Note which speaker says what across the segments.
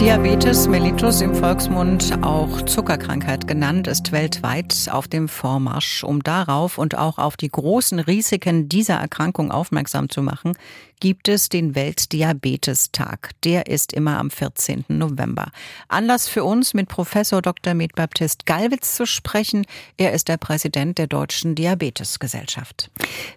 Speaker 1: Diabetes mellitus im Volksmund auch Zuckerkrankheit genannt, ist weltweit auf dem Vormarsch. Um darauf und auch auf die großen Risiken dieser Erkrankung aufmerksam zu machen, gibt es den Weltdiabetestag. Der ist immer am 14. November. Anlass für uns, mit Professor Dr. Med Baptist Gallwitz zu sprechen. Er ist der Präsident der Deutschen Diabetesgesellschaft.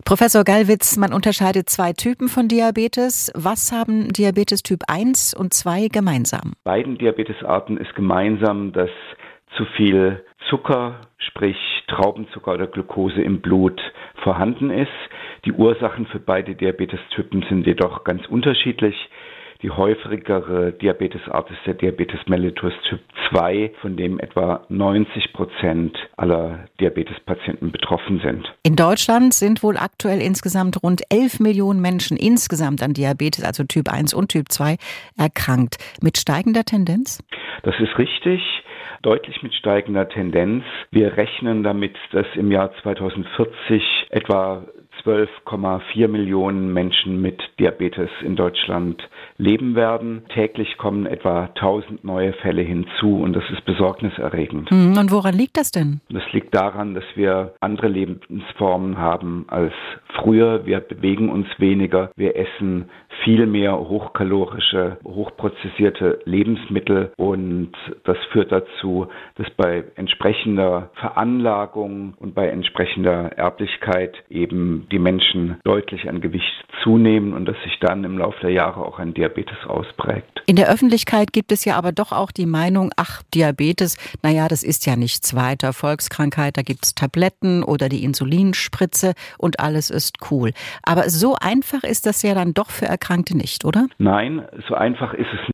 Speaker 1: Professor Gallwitz, man unterscheidet zwei Typen von Diabetes. Was haben Diabetes Typ 1 und 2 gemeinsam?
Speaker 2: Beiden Diabetesarten ist gemeinsam, dass zu viel Zucker, sprich Traubenzucker oder Glucose im Blut vorhanden ist. Die Ursachen für beide Diabetestypen sind jedoch ganz unterschiedlich. Die häufigere Diabetesart ist der Diabetes mellitus Typ 2, von dem etwa 90 Prozent aller Diabetespatienten betroffen sind.
Speaker 1: In Deutschland sind wohl aktuell insgesamt rund 11 Millionen Menschen insgesamt an Diabetes, also Typ 1 und Typ 2, erkrankt. Mit steigender Tendenz?
Speaker 2: Das ist richtig deutlich mit steigender Tendenz. Wir rechnen damit, dass im Jahr 2040 etwa 12,4 Millionen Menschen mit Diabetes in Deutschland leben werden. Täglich kommen etwa 1000 neue Fälle hinzu und das ist besorgniserregend.
Speaker 1: Hm, und woran liegt das denn?
Speaker 2: Das liegt daran, dass wir andere Lebensformen haben als früher. Wir bewegen uns weniger, wir essen viel mehr hochkalorische, hochprozessierte Lebensmittel und das führt dazu, dass bei entsprechender Veranlagung und bei entsprechender Erblichkeit eben die Menschen deutlich an Gewicht zunehmen und dass sich dann im Laufe der Jahre auch ein Diabetes ausprägt.
Speaker 1: In der Öffentlichkeit gibt es ja aber doch auch die Meinung, ach, Diabetes, naja, das ist ja nichts weiter. Volkskrankheit, da gibt es Tabletten oder die Insulinspritze und alles ist cool. Aber so einfach ist das ja dann doch für Erkrankte nicht, oder?
Speaker 2: Nein, so einfach ist es nicht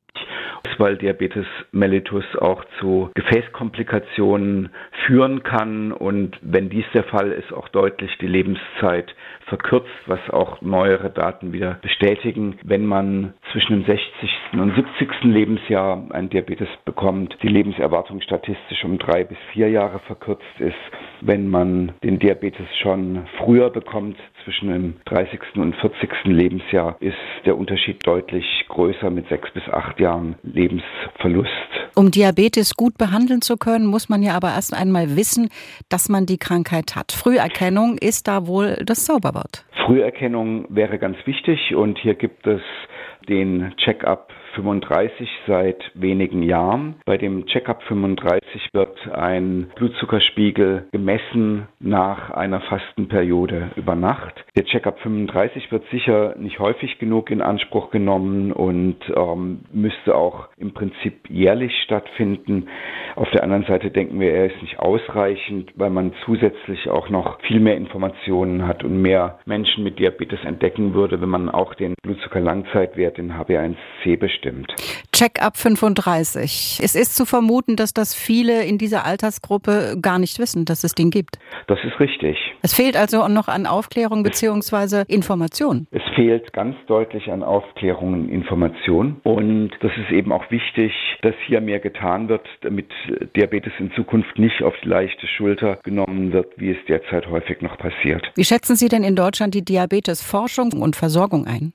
Speaker 2: weil Diabetes mellitus auch zu Gefäßkomplikationen führen kann und wenn dies der Fall ist, auch deutlich die Lebenszeit verkürzt, was auch neuere Daten wieder bestätigen. Wenn man zwischen dem 60. und 70. Lebensjahr ein Diabetes bekommt, die Lebenserwartung statistisch um drei bis vier Jahre verkürzt ist. Wenn man den Diabetes schon früher bekommt, zwischen dem 30. und 40. Lebensjahr, ist der Unterschied deutlich größer mit sechs bis acht Jahren Lebensverlust.
Speaker 1: Um Diabetes gut behandeln zu können, muss man ja aber erst einmal wissen, dass man die Krankheit hat. Früherkennung ist da wohl das Zauberwort.
Speaker 2: Früherkennung wäre ganz wichtig und hier gibt es den Check-up 35 seit wenigen Jahren. Bei dem Checkup 35 wird ein Blutzuckerspiegel gemessen nach einer Fastenperiode über Nacht. Der Checkup 35 wird sicher nicht häufig genug in Anspruch genommen und ähm, müsste auch im Prinzip jährlich stattfinden. Auf der anderen Seite denken wir, er ist nicht ausreichend, weil man zusätzlich auch noch viel mehr Informationen hat und mehr Menschen mit Diabetes entdecken würde, wenn man auch den Blutzuckerlangzeitwert, den HB1C bestimmt stimmt.
Speaker 1: Check-up 35. Es ist zu vermuten, dass das viele in dieser Altersgruppe gar nicht wissen, dass es den gibt.
Speaker 2: Das ist richtig.
Speaker 1: Es fehlt also noch an Aufklärung bzw. Information.
Speaker 2: Es fehlt ganz deutlich an Aufklärung und Information. Und das ist eben auch wichtig, dass hier mehr getan wird, damit Diabetes in Zukunft nicht auf die leichte Schulter genommen wird, wie es derzeit häufig noch passiert.
Speaker 1: Wie schätzen Sie denn in Deutschland die Diabetesforschung und Versorgung ein?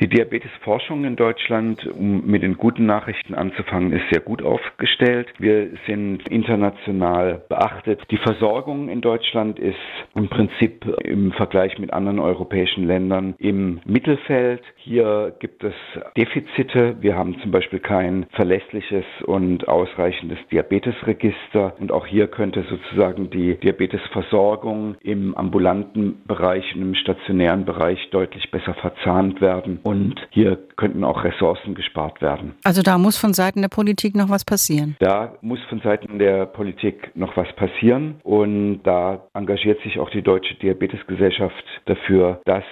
Speaker 2: Die Diabetesforschung in Deutschland, um mit den guten Nachrichten anzufangen, ist sehr gut aufgestellt. Wir sind international beachtet. Die Versorgung in Deutschland ist im Prinzip im Vergleich mit anderen europäischen Ländern im Mittelfeld. Hier gibt es Defizite. Wir haben zum Beispiel kein verlässliches und ausreichendes Diabetesregister. Und auch hier könnte sozusagen die Diabetesversorgung im ambulanten Bereich und im stationären Bereich deutlich besser verzahnt werden und hier könnten auch Ressourcen gespart werden.
Speaker 1: Also da muss von Seiten der Politik noch was passieren.
Speaker 2: Da muss von Seiten der Politik noch was passieren und da engagiert sich auch die Deutsche Diabetesgesellschaft dafür, dass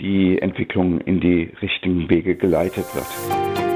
Speaker 2: die Entwicklung in die richtigen Wege geleitet wird.